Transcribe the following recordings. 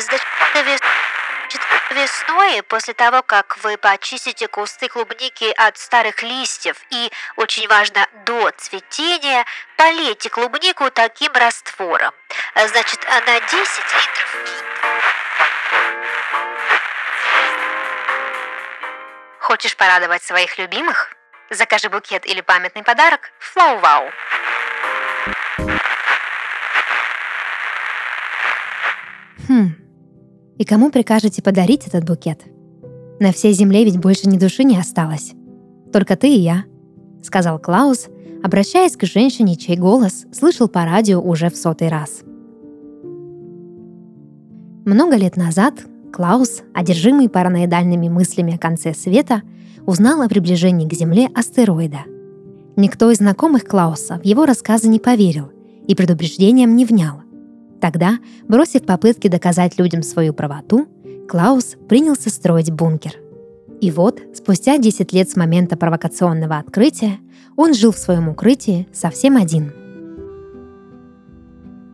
Значит, весной, после того, как вы почистите кусты клубники от старых листьев и, очень важно, до цветения, полейте клубнику таким раствором. Значит, на 10 литров Хочешь порадовать своих любимых? Закажи букет или памятный подарок в Flow Wow. Хм, и кому прикажете подарить этот букет? На всей земле ведь больше ни души не осталось. Только ты и я, сказал Клаус, обращаясь к женщине, чей голос слышал по радио уже в сотый раз. Много лет назад Клаус, одержимый параноидальными мыслями о конце света, узнал о приближении к Земле астероида. Никто из знакомых Клауса в его рассказы не поверил и предупреждением не внял. Тогда, бросив попытки доказать людям свою правоту, Клаус принялся строить бункер. И вот, спустя 10 лет с момента провокационного открытия, он жил в своем укрытии совсем один.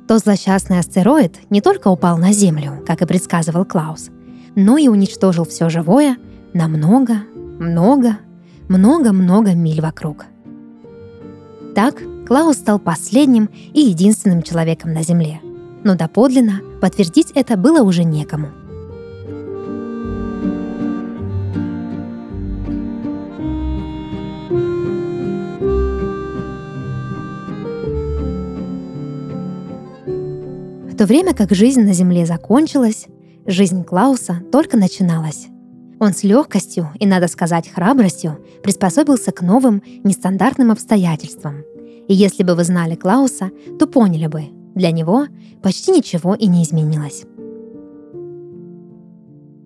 То злосчастный астероид не только упал на Землю, как и предсказывал Клаус, но и уничтожил все живое на много, много, много-много миль вокруг. Так Клаус стал последним и единственным человеком на Земле – но доподлинно подтвердить это было уже некому. В то время как жизнь на Земле закончилась, жизнь Клауса только начиналась. Он с легкостью и, надо сказать, храбростью приспособился к новым, нестандартным обстоятельствам. И если бы вы знали Клауса, то поняли бы, для него почти ничего и не изменилось.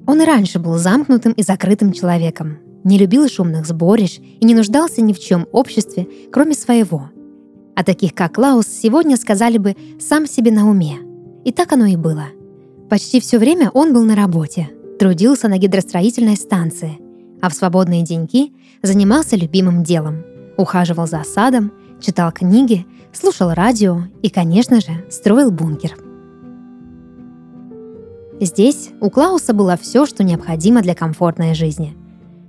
Он и раньше был замкнутым и закрытым человеком, не любил шумных сборищ и не нуждался ни в чем обществе, кроме своего. А таких, как Клаус, сегодня сказали бы «сам себе на уме». И так оно и было. Почти все время он был на работе, трудился на гидростроительной станции, а в свободные деньки занимался любимым делом, ухаживал за садом, читал книги слушал радио и, конечно же, строил бункер. Здесь у Клауса было все, что необходимо для комфортной жизни.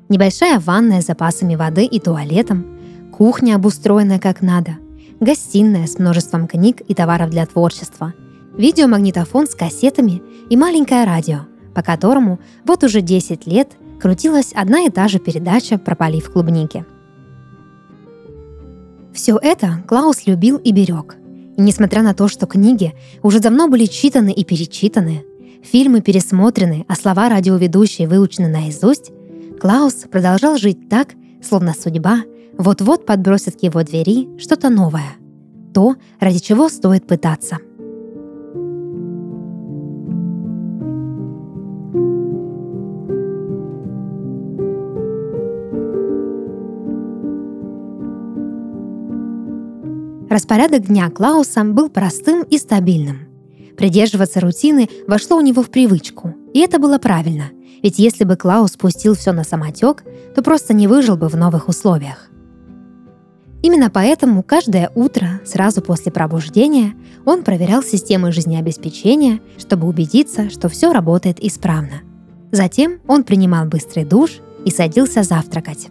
Небольшая ванная с запасами воды и туалетом, кухня, обустроенная как надо, гостиная с множеством книг и товаров для творчества, видеомагнитофон с кассетами и маленькое радио, по которому вот уже 10 лет крутилась одна и та же передача про полив клубники – все это Клаус любил и берег. И несмотря на то, что книги уже давно были читаны и перечитаны, фильмы пересмотрены, а слова радиоведущие выучены наизусть, Клаус продолжал жить так, словно судьба вот-вот подбросит к его двери что-то новое. То, ради чего стоит пытаться – Распорядок дня Клауса был простым и стабильным. Придерживаться рутины вошло у него в привычку, и это было правильно, ведь если бы Клаус пустил все на самотек, то просто не выжил бы в новых условиях. Именно поэтому каждое утро, сразу после пробуждения, он проверял системы жизнеобеспечения, чтобы убедиться, что все работает исправно. Затем он принимал быстрый душ и садился завтракать.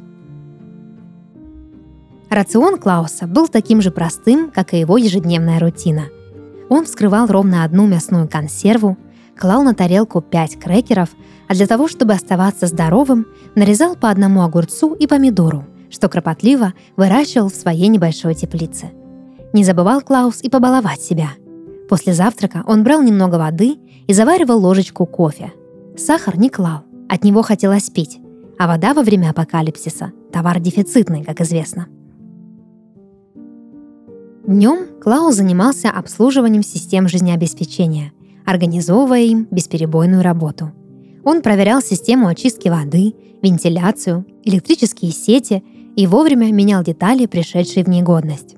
Рацион Клауса был таким же простым, как и его ежедневная рутина. Он вскрывал ровно одну мясную консерву, клал на тарелку пять крекеров, а для того, чтобы оставаться здоровым, нарезал по одному огурцу и помидору, что кропотливо выращивал в своей небольшой теплице. Не забывал Клаус и побаловать себя. После завтрака он брал немного воды и заваривал ложечку кофе. Сахар не клал, от него хотелось пить, а вода во время апокалипсиса – товар дефицитный, как известно – Днем Клаус занимался обслуживанием систем жизнеобеспечения, организовывая им бесперебойную работу. Он проверял систему очистки воды, вентиляцию, электрические сети и вовремя менял детали, пришедшие в негодность.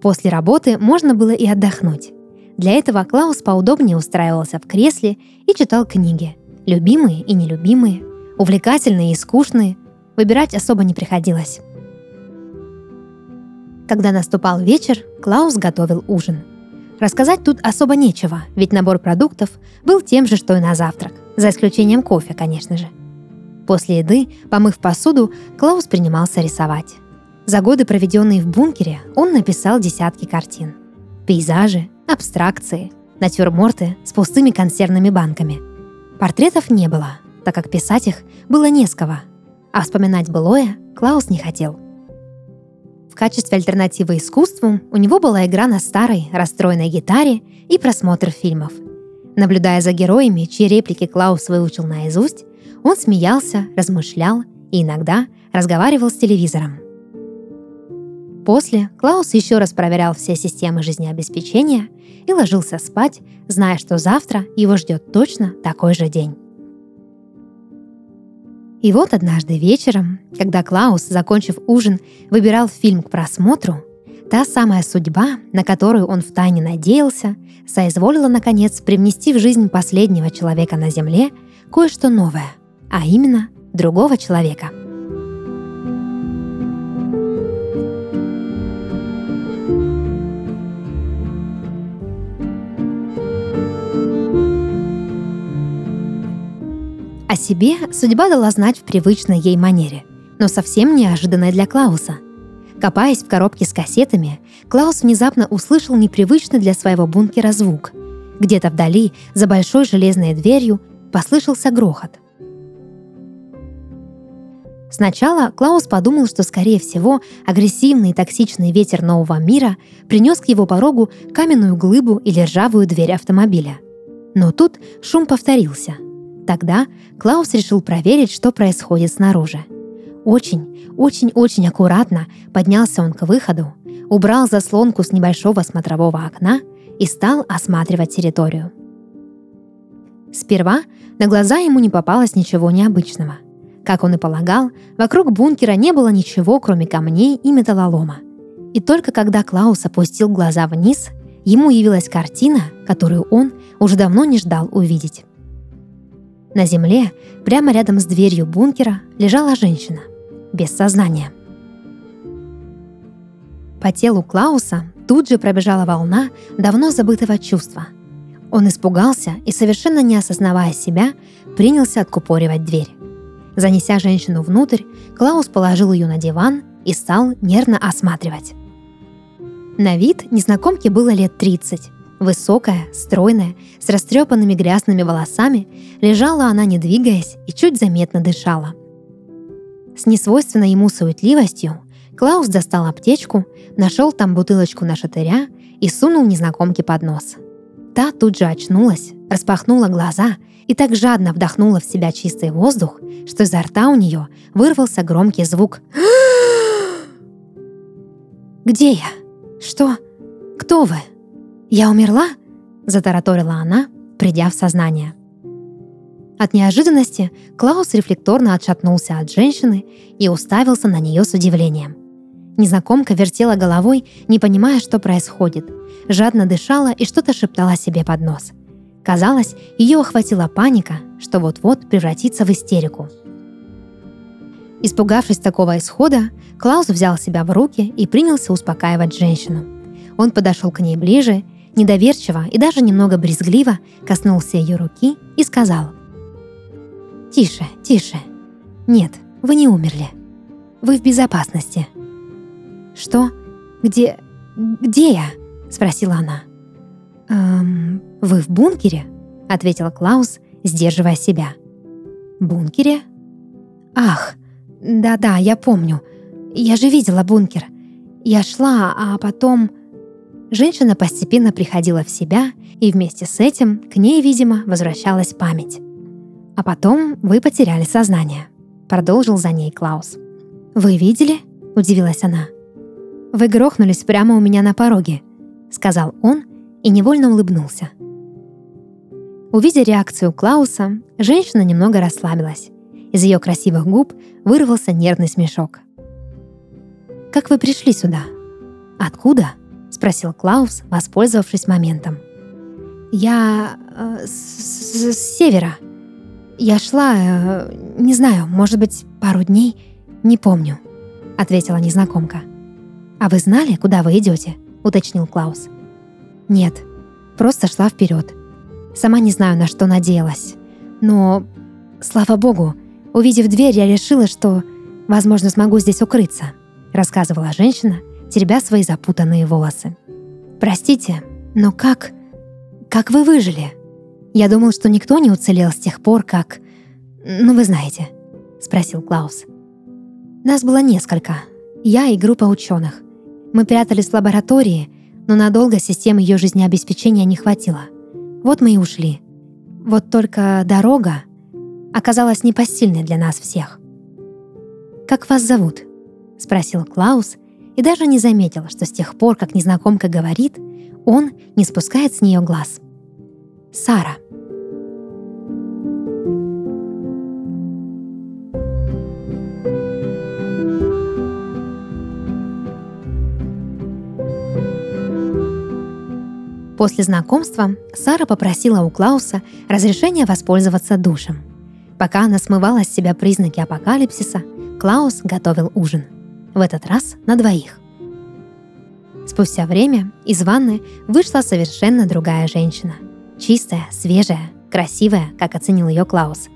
После работы можно было и отдохнуть. Для этого Клаус поудобнее устраивался в кресле и читал книги. Любимые и нелюбимые, увлекательные и скучные. Выбирать особо не приходилось. Когда наступал вечер, Клаус готовил ужин. Рассказать тут особо нечего, ведь набор продуктов был тем же, что и на завтрак, за исключением кофе, конечно же. После еды, помыв посуду, Клаус принимался рисовать. За годы, проведенные в бункере, он написал десятки картин. Пейзажи, абстракции, натюрморты с пустыми консервными банками. Портретов не было, так как писать их было не с кого, а вспоминать былое Клаус не хотел – качестве альтернативы искусству у него была игра на старой, расстроенной гитаре и просмотр фильмов. Наблюдая за героями, чьи реплики Клаус выучил наизусть, он смеялся, размышлял и иногда разговаривал с телевизором. После Клаус еще раз проверял все системы жизнеобеспечения и ложился спать, зная, что завтра его ждет точно такой же день. И вот однажды вечером, когда Клаус, закончив ужин, выбирал фильм к просмотру, та самая судьба, на которую он втайне надеялся, соизволила, наконец, привнести в жизнь последнего человека на Земле кое-что новое, а именно другого человека – О себе судьба дала знать в привычной ей манере, но совсем неожиданной для Клауса. Копаясь в коробке с кассетами, Клаус внезапно услышал непривычный для своего бункера звук. Где-то вдали, за большой железной дверью, послышался грохот. Сначала Клаус подумал, что, скорее всего, агрессивный и токсичный ветер нового мира принес к его порогу каменную глыбу или ржавую дверь автомобиля. Но тут шум повторился – Тогда Клаус решил проверить, что происходит снаружи. Очень, очень-очень аккуратно поднялся он к выходу, убрал заслонку с небольшого смотрового окна и стал осматривать территорию. Сперва на глаза ему не попалось ничего необычного. Как он и полагал, вокруг бункера не было ничего, кроме камней и металлолома. И только когда Клаус опустил глаза вниз, ему явилась картина, которую он уже давно не ждал увидеть. На земле, прямо рядом с дверью бункера, лежала женщина, без сознания. По телу Клауса тут же пробежала волна давно забытого чувства. Он испугался и, совершенно не осознавая себя, принялся откупоривать дверь. Занеся женщину внутрь, Клаус положил ее на диван и стал нервно осматривать. На вид незнакомке было лет 30, Высокая, стройная, с растрепанными грязными волосами, лежала она, не двигаясь, и чуть заметно дышала. С несвойственной ему суетливостью Клаус достал аптечку, нашел там бутылочку на шатыря и сунул незнакомке под нос. Та тут же очнулась, распахнула глаза и так жадно вдохнула в себя чистый воздух, что изо рта у нее вырвался громкий звук «Где я? Что? Кто вы?» «Я умерла?» – затараторила она, придя в сознание. От неожиданности Клаус рефлекторно отшатнулся от женщины и уставился на нее с удивлением. Незнакомка вертела головой, не понимая, что происходит, жадно дышала и что-то шептала себе под нос. Казалось, ее охватила паника, что вот-вот превратится в истерику. Испугавшись такого исхода, Клаус взял себя в руки и принялся успокаивать женщину. Он подошел к ней ближе недоверчиво и даже немного брезгливо коснулся ее руки и сказал «Тише, тише. Нет, вы не умерли. Вы в безопасности». «Что? Где... где я?» – спросила она. «Эм, вы в бункере?» – ответил Клаус, сдерживая себя. «Бункере?» «Ах, да-да, я помню. Я же видела бункер. Я шла, а потом...» Женщина постепенно приходила в себя, и вместе с этим к ней, видимо, возвращалась память. А потом вы потеряли сознание. Продолжил за ней Клаус. «Вы видели?» – удивилась она. «Вы грохнулись прямо у меня на пороге», – сказал он и невольно улыбнулся. Увидя реакцию Клауса, женщина немного расслабилась. Из ее красивых губ вырвался нервный смешок. «Как вы пришли сюда? Откуда?» — спросил Клаус, воспользовавшись моментом. «Я э, с, с, севера. Я шла, э, не знаю, может быть, пару дней, не помню», — ответила незнакомка. «А вы знали, куда вы идете?» — уточнил Клаус. Нет, просто шла вперед. Сама не знаю, на что надеялась. Но, слава богу, увидев дверь, я решила, что, возможно, смогу здесь укрыться, рассказывала женщина, теребя свои запутанные волосы. Простите, но как... как вы выжили? Я думал, что никто не уцелел с тех пор, как... Ну, вы знаете, спросил Клаус. Нас было несколько. Я и группа ученых. Мы прятались в лаборатории, но надолго системы ее жизнеобеспечения не хватило. Вот мы и ушли. Вот только дорога оказалась непосильной для нас всех. «Как вас зовут?» — спросил Клаус и даже не заметил, что с тех пор, как незнакомка говорит, он не спускает с нее глаз. «Сара», После знакомства Сара попросила у Клауса разрешения воспользоваться душем. Пока она смывала с себя признаки апокалипсиса, Клаус готовил ужин. В этот раз на двоих. Спустя время из ванны вышла совершенно другая женщина. Чистая, свежая, красивая, как оценил ее Клаус.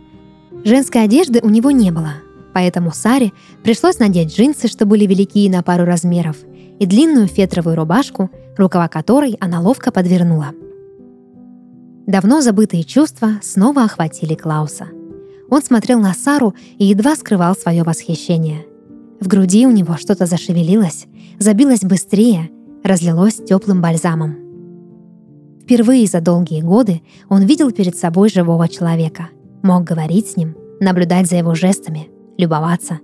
Женской одежды у него не было, поэтому Саре пришлось надеть джинсы, что были велики на пару размеров, и длинную фетровую рубашку, рукава которой она ловко подвернула. Давно забытые чувства снова охватили Клауса. Он смотрел на Сару и едва скрывал свое восхищение. В груди у него что-то зашевелилось, забилось быстрее, разлилось теплым бальзамом. Впервые за долгие годы он видел перед собой живого человека, мог говорить с ним, наблюдать за его жестами, любоваться.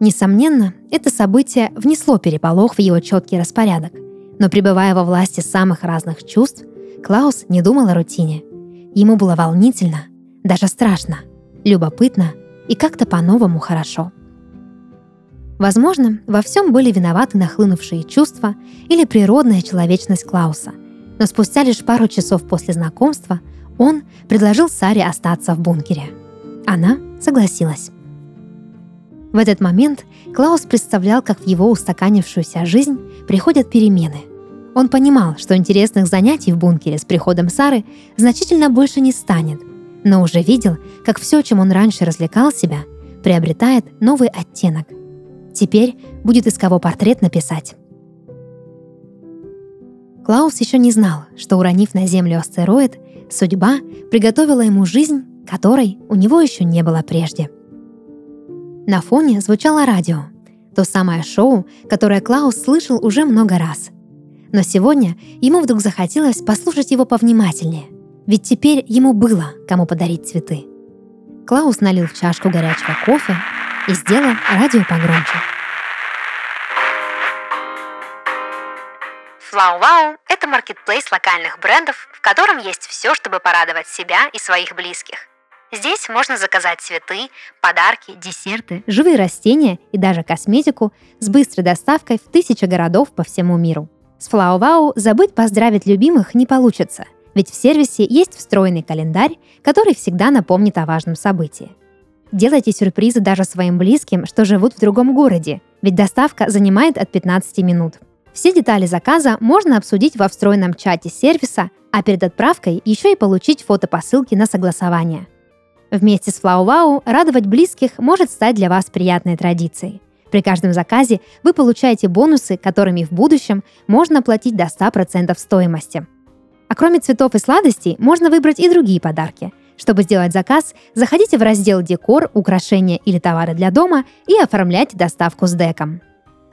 Несомненно, это событие внесло переполох в его четкий распорядок – но пребывая во власти самых разных чувств, Клаус не думал о рутине. Ему было волнительно, даже страшно, любопытно и как-то по-новому хорошо. Возможно, во всем были виноваты нахлынувшие чувства или природная человечность Клауса, но спустя лишь пару часов после знакомства он предложил Саре остаться в бункере. Она согласилась. В этот момент Клаус представлял, как в его устаканившуюся жизнь приходят перемены. Он понимал, что интересных занятий в бункере с приходом Сары значительно больше не станет, но уже видел, как все, чем он раньше развлекал себя, приобретает новый оттенок. Теперь будет из кого портрет написать. Клаус еще не знал, что уронив на Землю астероид, судьба приготовила ему жизнь, которой у него еще не было прежде. На фоне звучало радио — то самое шоу, которое Клаус слышал уже много раз. Но сегодня ему вдруг захотелось послушать его повнимательнее, ведь теперь ему было кому подарить цветы. Клаус налил в чашку горячего кофе и сделал радио погромче. Флау-Вау – это маркетплейс локальных брендов, в котором есть все, чтобы порадовать себя и своих близких – Здесь можно заказать цветы, подарки, десерты, живые растения и даже косметику с быстрой доставкой в тысячи городов по всему миру. С FlowWow забыть поздравить любимых не получится, ведь в сервисе есть встроенный календарь, который всегда напомнит о важном событии. Делайте сюрпризы даже своим близким, что живут в другом городе, ведь доставка занимает от 15 минут. Все детали заказа можно обсудить во встроенном чате сервиса, а перед отправкой еще и получить фотопосылки на согласование – Вместе с FlowWow радовать близких может стать для вас приятной традицией. При каждом заказе вы получаете бонусы, которыми в будущем можно платить до 100% стоимости. А кроме цветов и сладостей, можно выбрать и другие подарки. Чтобы сделать заказ, заходите в раздел «Декор», «Украшения» или «Товары для дома» и оформляйте доставку с деком.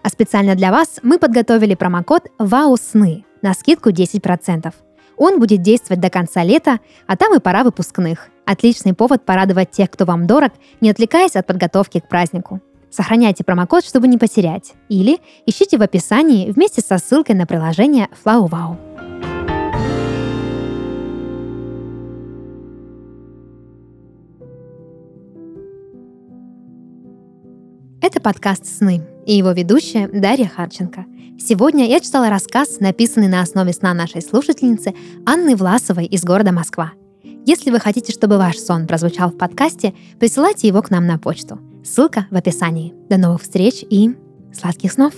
А специально для вас мы подготовили промокод «ВАУ СНЫ» на скидку 10%. Он будет действовать до конца лета, а там и пора выпускных. Отличный повод порадовать тех, кто вам дорог, не отвлекаясь от подготовки к празднику. Сохраняйте промокод, чтобы не потерять. Или ищите в описании вместе со ссылкой на приложение FlowWow. Подкаст «Сны» и его ведущая Дарья Харченко. Сегодня я читала рассказ, написанный на основе сна нашей слушательницы Анны Власовой из города Москва – если вы хотите, чтобы ваш сон прозвучал в подкасте, присылайте его к нам на почту. Ссылка в описании. До новых встреч и сладких снов!